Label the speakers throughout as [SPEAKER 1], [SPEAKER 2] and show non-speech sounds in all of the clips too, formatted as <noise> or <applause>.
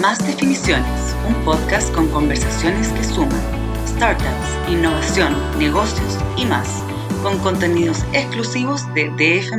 [SPEAKER 1] Más Definiciones, un podcast con conversaciones que suman startups, innovación, negocios y más, con contenidos exclusivos de DF.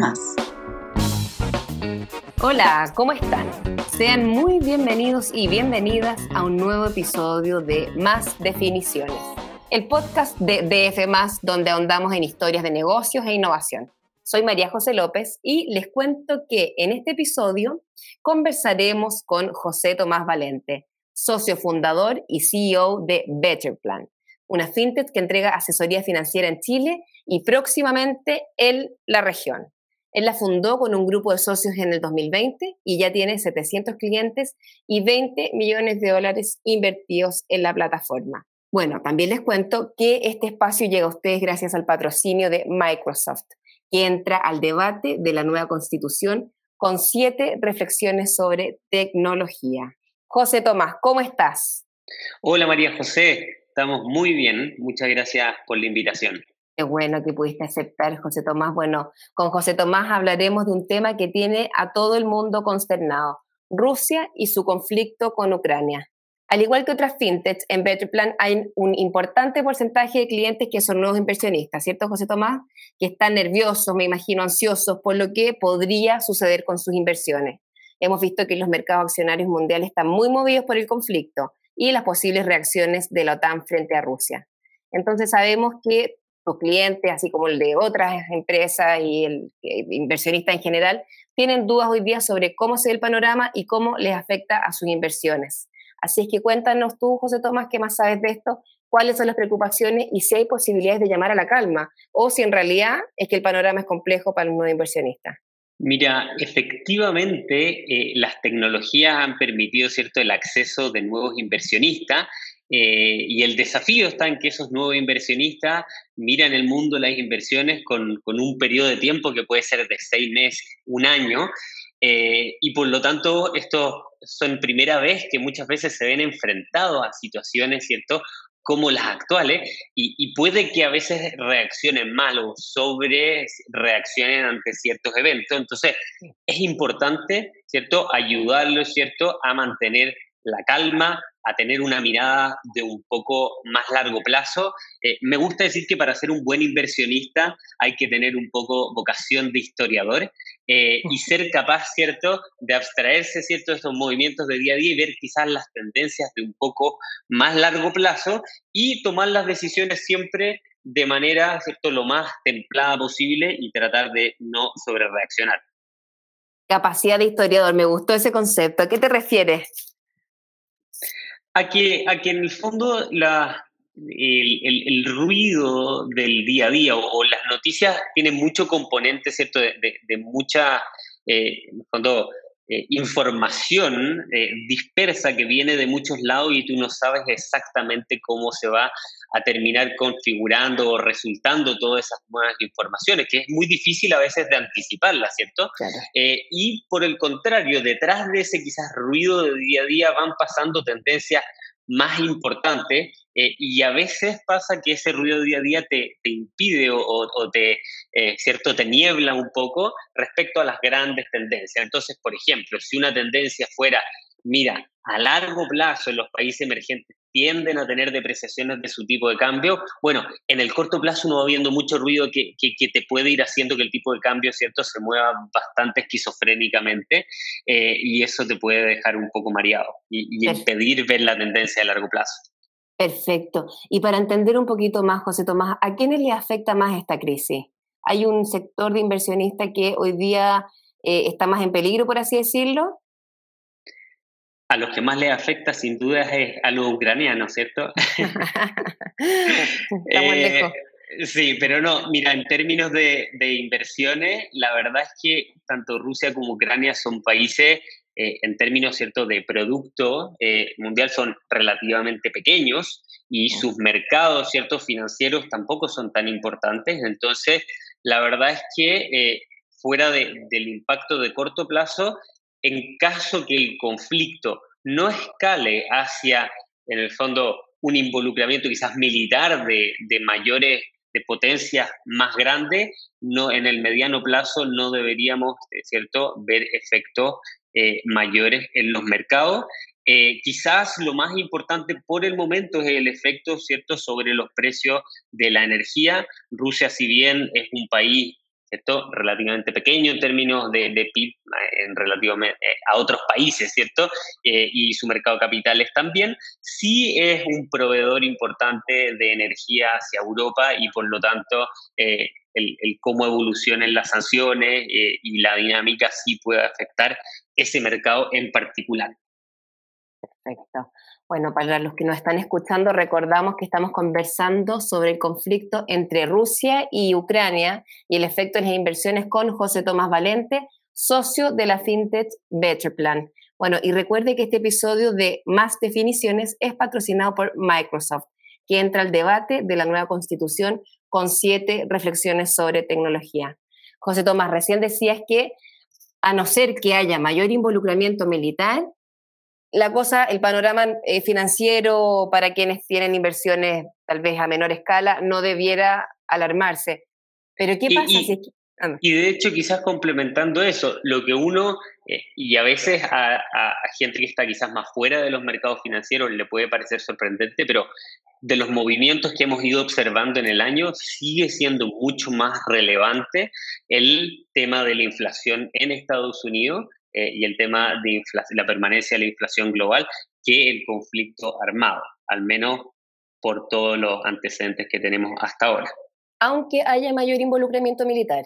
[SPEAKER 2] Hola, ¿cómo están? Sean muy bienvenidos y bienvenidas a un nuevo episodio de Más Definiciones, el podcast de DF, donde ahondamos en historias de negocios e innovación. Soy María José López y les cuento que en este episodio conversaremos con José Tomás Valente, socio fundador y CEO de Betterplan, una fintech que entrega asesoría financiera en Chile y próximamente en la región. Él la fundó con un grupo de socios en el 2020 y ya tiene 700 clientes y 20 millones de dólares invertidos en la plataforma. Bueno, también les cuento que este espacio llega a ustedes gracias al patrocinio de Microsoft que entra al debate de la nueva constitución con siete reflexiones sobre tecnología. José Tomás, ¿cómo estás?
[SPEAKER 3] Hola María José, estamos muy bien. Muchas gracias por la invitación.
[SPEAKER 2] Qué bueno que pudiste aceptar, José Tomás. Bueno, con José Tomás hablaremos de un tema que tiene a todo el mundo consternado, Rusia y su conflicto con Ucrania. Al igual que otras fintechs, en Betterplan hay un importante porcentaje de clientes que son nuevos inversionistas, ¿cierto, José Tomás? Que están nerviosos, me imagino, ansiosos por lo que podría suceder con sus inversiones. Hemos visto que los mercados accionarios mundiales están muy movidos por el conflicto y las posibles reacciones de la OTAN frente a Rusia. Entonces sabemos que sus clientes, así como el de otras empresas y el, inversionista en general, tienen dudas hoy día sobre cómo se ve el panorama y cómo les afecta a sus inversiones. Así es que cuéntanos tú, José Tomás, qué más sabes de esto, cuáles son las preocupaciones y si hay posibilidades de llamar a la calma o si en realidad es que el panorama es complejo para un nuevo inversionista.
[SPEAKER 3] Mira, efectivamente eh, las tecnologías han permitido cierto el acceso de nuevos inversionistas eh, y el desafío está en que esos nuevos inversionistas miran el mundo las inversiones con, con un periodo de tiempo que puede ser de seis meses, un año, eh, y por lo tanto, esto son primera vez que muchas veces se ven enfrentados a situaciones, ¿cierto? como las actuales, y, puede que a veces reaccionen mal o sobre reaccionen ante ciertos eventos. Entonces, es importante, ¿cierto?, ayudarlos, ¿cierto?, a mantener la calma, a tener una mirada de un poco más largo plazo. Eh, me gusta decir que para ser un buen inversionista hay que tener un poco vocación de historiador eh, y ser capaz, ¿cierto?, de abstraerse, ¿cierto?, de estos movimientos de día a día y ver quizás las tendencias de un poco más largo plazo y tomar las decisiones siempre de manera, ¿cierto?, lo más templada posible y tratar de no sobrereaccionar.
[SPEAKER 2] Capacidad de historiador, me gustó ese concepto. ¿A qué te refieres?
[SPEAKER 3] A que, a que en el fondo la, el, ruido del día a día o, las noticias tienen mucho componente, ¿cierto? De, de, mucha, eh, el fondo, eh, información eh, dispersa que viene de muchos lados y tú no sabes exactamente cómo se va a terminar configurando o resultando todas esas nuevas informaciones, que es muy difícil a veces de anticiparlas, ¿cierto? Eh, y por el contrario, detrás de ese quizás ruido de día a día van pasando tendencias más importantes eh, y a veces pasa que ese ruido día a día te, te impide o, o te, eh, ¿cierto? te niebla un poco respecto a las grandes tendencias. Entonces, por ejemplo, si una tendencia fuera, mira, a largo plazo en los países emergentes tienden a tener depreciaciones de su tipo de cambio, bueno, en el corto plazo uno va viendo mucho ruido que, que, te puede ir haciendo que el tipo de cambio, ¿cierto?, se mueva bastante esquizofrénicamente eh, y eso te puede dejar un poco mareado y, impedir ver la tendencia a largo plazo.
[SPEAKER 2] Perfecto. Y para entender un poquito más, José Tomás, ¿a quiénes le afecta más esta crisis? ¿Hay un sector de inversionistas que hoy día eh, está más en peligro, por así decirlo?
[SPEAKER 3] A los que más les afecta sin duda es a los ucranianos, ¿cierto? <laughs> <laughs>
[SPEAKER 2] eh,
[SPEAKER 3] sí, pero no, mira, en términos de, inversiones, la verdad es que tanto Rusia como Ucrania son países, eh, en términos, ¿cierto?, de producto eh, mundial son relativamente pequeños y sus mercados, ¿cierto?, financieros tampoco son tan importantes. Entonces, la verdad es que eh, fuera del impacto de corto plazo, en caso que el conflicto no escale hacia, en el fondo, un involucramiento quizás militar de, mayores, de potencias más grandes, no, en el mediano plazo no deberíamos, ¿cierto?, ver efectos eh, mayores en los mercados. Eh, quizás lo más importante por el momento es el efecto, ¿cierto?, sobre los precios de la energía. Rusia, si bien es un país relativamente pequeño en términos de, PIB eh, en relativamente eh, a otros países, ¿cierto? y su mercado de capitales también, sí es un proveedor importante de energía hacia Europa y por lo tanto el, el, cómo evolucionen las sanciones y la dinámica sí puede afectar ese mercado en particular.
[SPEAKER 2] Bueno, para los que nos están escuchando, recordamos que estamos conversando sobre el conflicto entre Rusia y Ucrania y el efecto en las inversiones con José Tomás Valente, socio de la FinTech Better Plan. Bueno, y recuerde que este episodio de Más Definiciones es patrocinado por Microsoft, que entra al debate de la nueva constitución con siete reflexiones sobre tecnología. José Tomás, recién decías que a no ser que haya mayor involucramiento militar, la cosa, el panorama eh, financiero para quienes tienen inversiones tal vez a menor escala no debiera alarmarse. Pero ¿qué pasa
[SPEAKER 3] y,
[SPEAKER 2] si
[SPEAKER 3] ah, Y de hecho, quizás complementando eso, lo que uno, eh, y a veces a, gente que está quizás más fuera de los mercados financieros le puede parecer sorprendente, pero de los movimientos que hemos ido observando en el año, sigue siendo mucho más relevante el tema de la inflación en Estados Unidos eh, y el tema de la permanencia de la inflación global que el conflicto armado, al menos por todos los antecedentes que tenemos hasta ahora.
[SPEAKER 2] Aunque haya mayor involucramiento militar.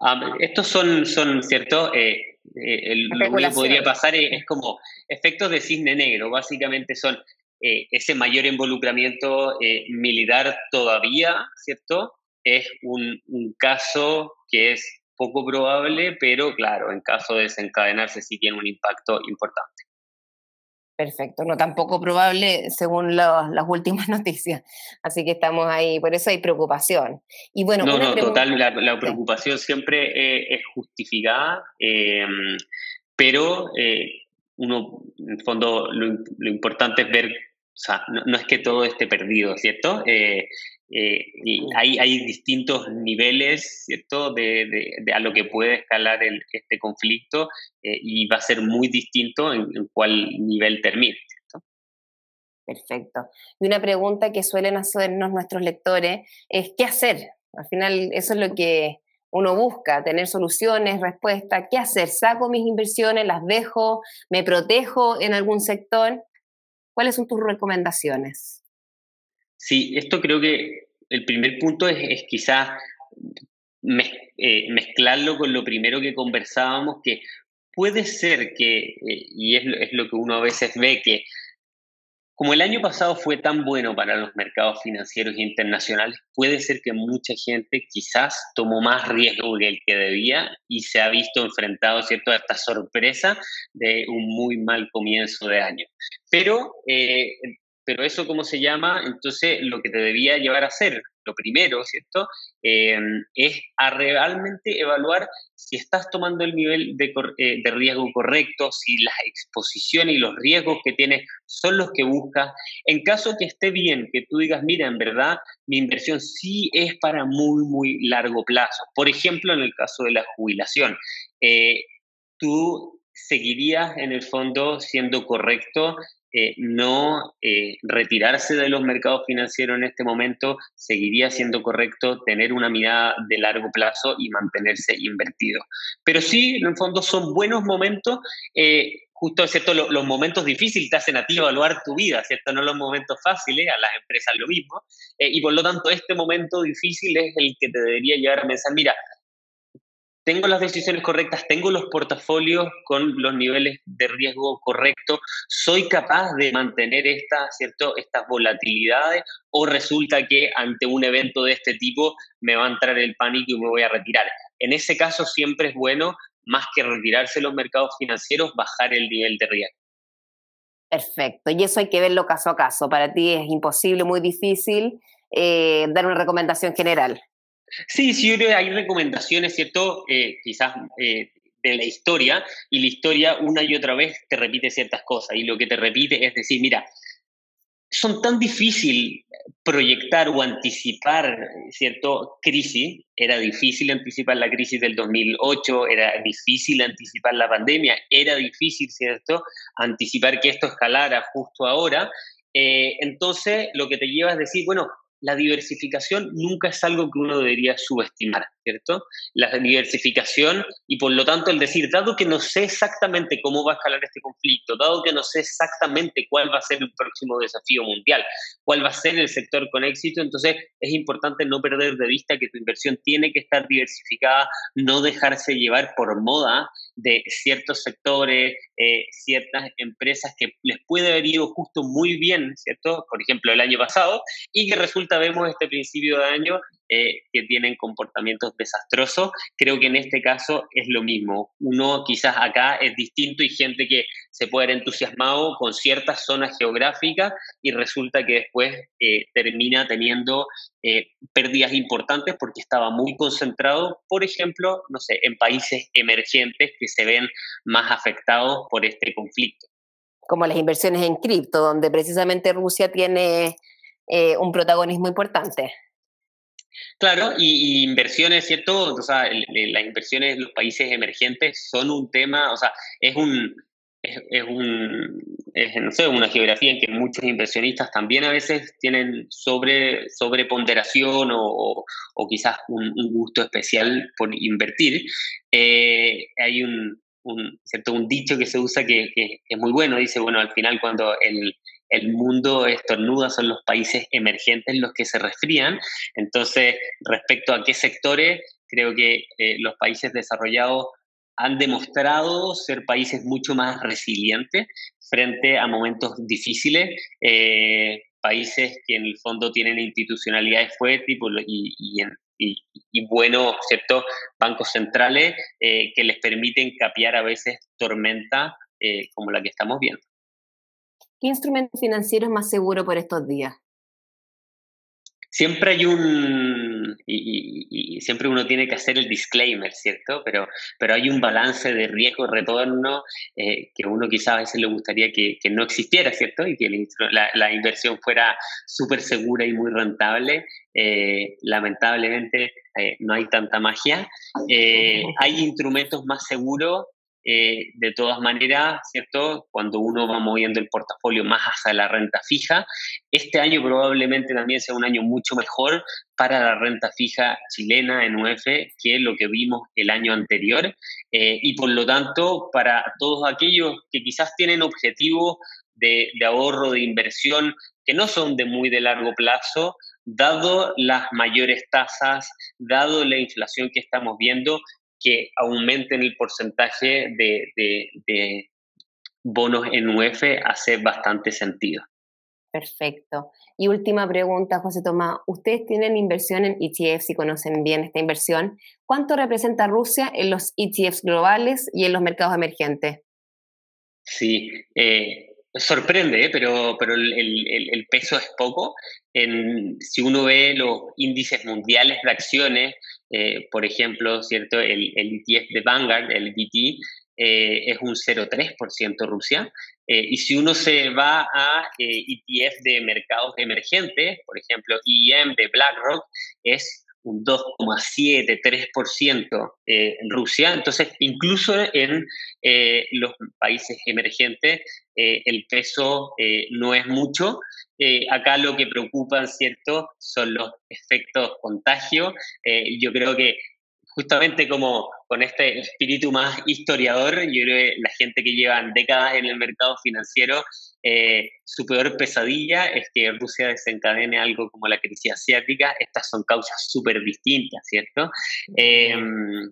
[SPEAKER 3] Ah, estos son, son ¿cierto? Eh, eh, lo que podría pasar es, como efectos de cisne negro, básicamente son ese mayor involucramiento militar todavía, ¿cierto? Es un, un caso que es poco probable, pero claro, en caso de desencadenarse sí tiene un impacto importante.
[SPEAKER 2] Perfecto, no tan poco probable según las últimas <laughs> noticias. Así que estamos ahí, por eso hay preocupación.
[SPEAKER 3] Y bueno, no, no, total, la, preocupación siempre eh, es justificada, em, pero eh, uno, en el fondo, lo, importante es ver, o sea, no, es que todo esté perdido, ¿cierto? Eh, eh, y hay, hay, distintos niveles, ¿cierto?, de, de, a lo que puede escalar el, este conflicto eh, y va a ser muy distinto en, cuál nivel termine. ¿cierto?
[SPEAKER 2] Perfecto. Y una pregunta que suelen hacernos nuestros lectores es, ¿qué hacer? Al final eso es lo que uno busca, tener soluciones, respuestas. ¿Qué hacer? ¿Saco mis inversiones? ¿Las dejo? ¿Me protejo en algún sector? ¿Cuáles son tus recomendaciones?
[SPEAKER 3] Sí, esto creo que el primer punto es, es quizás eh, mezclarlo con lo primero que conversábamos, que puede ser que, eh, y es, es lo que uno a veces ve, que como el año pasado fue tan bueno para los mercados financieros internacionales, puede ser que mucha gente quizás tomó más riesgo que el que debía y se ha visto enfrentado ¿cierto? a esta sorpresa de un muy mal comienzo de año. Pero eh, pero eso, ¿cómo se llama? Entonces, lo que te debía llevar a hacer, lo primero, ¿cierto? Em, es a realmente evaluar si estás tomando el nivel de, eh, de, riesgo correcto, si las exposiciones y los riesgos que tienes son los que buscas. En caso que esté bien, que tú digas, mira, en verdad, mi inversión sí es para muy, muy largo plazo. Por ejemplo, en el caso de la jubilación, eh, tú seguirías en el fondo siendo correcto eh, no eh, retirarse de los mercados financieros en este momento, seguiría siendo correcto tener una mirada de largo plazo y mantenerse invertido. Pero sí, en el fondo son buenos momentos. Eh, justo, ¿cierto? Los, momentos difíciles te hacen a ti evaluar tu vida, ¿cierto? No los momentos fáciles, a las empresas lo mismo. y por lo tanto, este momento difícil es el que te debería llevar a pensar, mira, tengo las decisiones correctas, tengo los portafolios con los niveles de riesgo correctos, soy capaz de mantener esta, ¿cierto? estas volatilidades o resulta que ante un evento de este tipo me va a entrar el pánico y me voy a retirar. En ese caso siempre es bueno, más que retirarse los mercados financieros, bajar el nivel de riesgo.
[SPEAKER 2] Perfecto, y eso hay que verlo caso a caso. Para ti es imposible, muy difícil eh, dar una recomendación general.
[SPEAKER 3] Sí, sí, hay recomendaciones, ¿cierto? Eh, quizás eh, de la historia, y la historia una y otra vez te repite ciertas cosas, y lo que te repite es decir, mira, son tan difícil proyectar o anticipar, ¿cierto? Crisis. Era difícil anticipar la crisis del 2008, era difícil anticipar la pandemia, era difícil, ¿cierto? Anticipar que esto escalara justo ahora. Eh, entonces, lo que te lleva es decir, bueno, la diversificación nunca es algo que uno debería subestimar, ¿cierto? La diversificación y por lo tanto el decir, dado que no sé exactamente cómo va a escalar este conflicto, dado que no sé exactamente cuál va a ser el próximo desafío mundial, cuál va a ser el sector con éxito, entonces es importante no perder de vista que tu inversión tiene que estar diversificada, no dejarse llevar por moda de ciertos sectores, eh, ciertas empresas que les puede haber ido justo muy bien, ¿cierto? Por ejemplo, el año pasado, y que resulta, vemos este principio de año, eh, que tienen comportamientos desastrosos. Creo que en este caso es lo mismo. Uno quizás acá es distinto y gente que se puede haber entusiasmado con ciertas zonas geográficas y resulta que después eh, termina teniendo eh, pérdidas importantes porque estaba muy concentrado, por ejemplo, no sé, en países emergentes que se ven más afectados por este conflicto.
[SPEAKER 2] Como las inversiones en cripto, donde precisamente Rusia tiene un protagonismo importante.
[SPEAKER 3] Claro, y, inversiones, ¿cierto? O sea, las inversiones en los países emergentes son un tema, o sea, es un, es, un, no sé, una geografía en que muchos inversionistas también a veces tienen sobre, sobreponderación o, o, quizás un, gusto especial por invertir. Eh, hay un, ¿cierto? un dicho que se usa que, es muy bueno, dice, bueno, al final cuando el, el mundo estornuda, son los países emergentes los que se resfrían. Entonces, respecto a qué sectores, creo que eh, los países desarrollados han demostrado ser países mucho más resilientes frente a momentos difíciles, eh, países que en el fondo tienen institucionalidades fuertes y, y, buenos ¿cierto? bancos centrales eh, que les permiten capear a veces tormenta como la que estamos viendo.
[SPEAKER 2] ¿Qué instrumento financiero es más seguro por estos días?
[SPEAKER 3] Siempre hay un, y, siempre uno tiene que hacer el disclaimer, ¿cierto? Pero, pero hay un balance de riesgo-retorno eh, que uno quizás a veces le gustaría que, no existiera, ¿cierto? Y que la, inversión fuera súper segura y muy rentable. Eh, lamentablemente eh, no hay tanta magia. hay instrumentos más seguros eh, de todas maneras, ¿cierto? Cuando uno va moviendo el portafolio más hacia la renta fija, este año probablemente también sea un año mucho mejor para la renta fija chilena en UF que lo que vimos el año anterior eh, y por lo tanto para todos aquellos que quizás tienen objetivos de, de ahorro, de inversión que no son de muy de largo plazo, dado las mayores tasas, dado la inflación que estamos viendo, que aumenten el porcentaje de, bonos en UF hace bastante sentido.
[SPEAKER 2] Perfecto. Y última pregunta, José Tomás. Ustedes tienen inversión en ETFs y conocen bien esta inversión. ¿Cuánto representa Rusia en los ETFs globales y en los mercados emergentes?
[SPEAKER 3] Sí, eh, sorprende, ¿eh? pero, pero el, peso es poco. En, si uno ve los índices mundiales de acciones, eh, por ejemplo, ¿cierto? El, ETF de Vanguard, el VT, eh, es un 0,3% Rusia. Eh, y si uno se va a ETF de mercados emergentes, por ejemplo, IEM de BlackRock, es un 2,7, 3% en Rusia. Entonces, incluso en los países emergentes, el peso no es mucho. Eh, acá lo que preocupan, ¿cierto?, son los efectos contagio. Eh, yo creo que justamente como con este espíritu más historiador, yo creo que la gente que lleva décadas en el mercado financiero, eh, su peor pesadilla es que Rusia desencadene algo como la crisis asiática. Estas son causas súper distintas, ¿cierto? Em,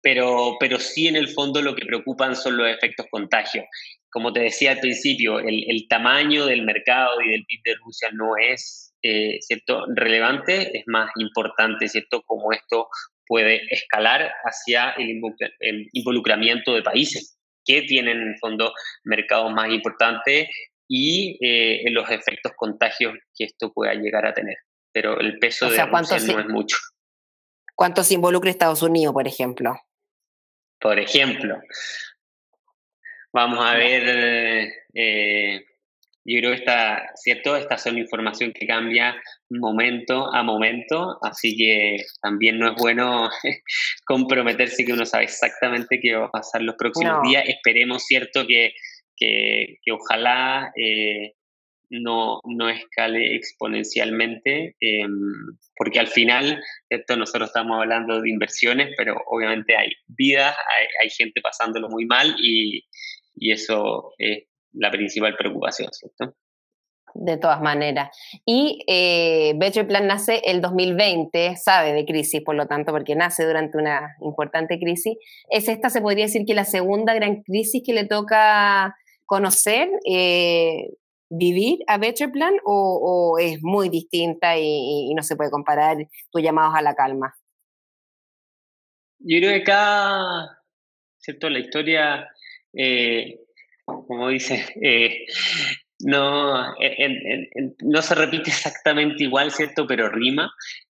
[SPEAKER 3] pero, pero sí en el fondo lo que preocupan son los efectos contagio como te decía al principio, el, tamaño del mercado y del PIB de Rusia no es eh, ¿cierto? relevante, es más importante ¿cierto? cómo esto puede escalar hacia el, involucramiento de países que tienen en el fondo mercados más importantes y eh, los efectos contagios que esto pueda llegar a tener. Pero el peso de Rusia no es mucho.
[SPEAKER 2] ¿Cuánto se involucra Estados Unidos, por ejemplo?
[SPEAKER 3] Por ejemplo, Vamos a ver, eh, yo creo que está, ¿cierto? Esta son información que cambia momento a momento, así que también no es bueno <laughs> comprometerse que uno sabe exactamente qué va a pasar los próximos días. Esperemos, ¿cierto? Que, que, ojalá eh, no, no escale exponencialmente, em, porque al final, esto nosotros estamos hablando de inversiones, pero obviamente hay vidas, hay, hay gente pasándolo muy mal y, y eso es la principal preocupación, ¿cierto?
[SPEAKER 2] De todas maneras. Y eh, Better Plan nace el 2020, sabe de crisis, por lo tanto, porque nace durante una importante crisis. ¿Es esta, se podría decir, que la segunda gran crisis que le toca conocer, eh, vivir a Better Plan, o, es muy distinta y, no se puede comparar tus llamados a la calma?
[SPEAKER 3] Yo creo que acá, ¿cierto? La historia eh, como dice, eh, no, no se repite <laughs> exactamente igual, ¿cierto? Pero rima.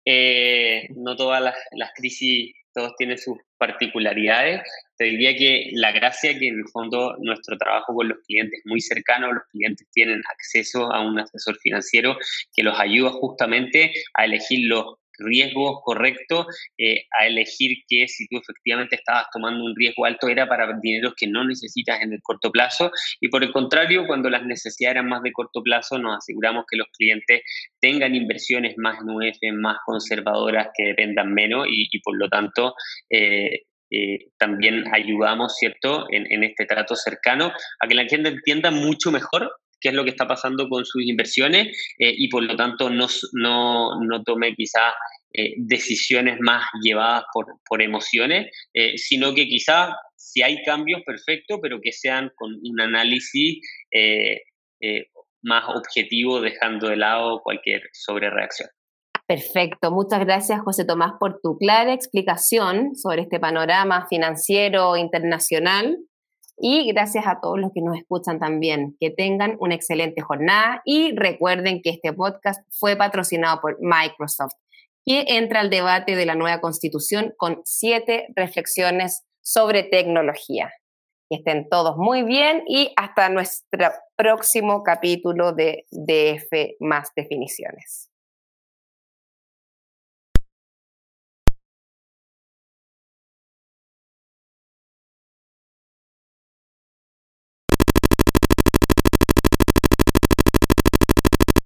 [SPEAKER 3] Eh, no todas las, las, crisis, todos tienen sus particularidades. Te diría que la gracia que en el fondo nuestro trabajo con los clientes muy cercano, los clientes tienen acceso a un asesor financiero que los ayuda justamente a elegir los riesgo correcto eh, a elegir que si tú efectivamente estabas tomando un riesgo alto era para dineros que no necesitas en el corto plazo y por el contrario, cuando las necesidades eran más de corto plazo, nos aseguramos que los clientes tengan inversiones más en UF, más conservadoras, que dependan menos y, por lo tanto eh, eh, también ayudamos, ¿cierto?, en, en, este trato cercano a que la gente entienda mucho mejor qué es lo que está pasando con sus inversiones eh, y por lo tanto no, no, no tome quizás eh, decisiones más llevadas por, por emociones, eh, sino que quizás si hay cambios, perfecto, pero que sean con un análisis más objetivo, dejando de lado cualquier sobrereacción.
[SPEAKER 2] Perfecto, muchas gracias José Tomás por tu clara explicación sobre este panorama financiero internacional y gracias a todos los que nos escuchan también. Que tengan una excelente jornada y recuerden que este podcast fue patrocinado por Microsoft, que entra al debate de la nueva constitución con siete reflexiones sobre tecnología. Que estén todos muy bien y hasta nuestro próximo capítulo de DF más definiciones.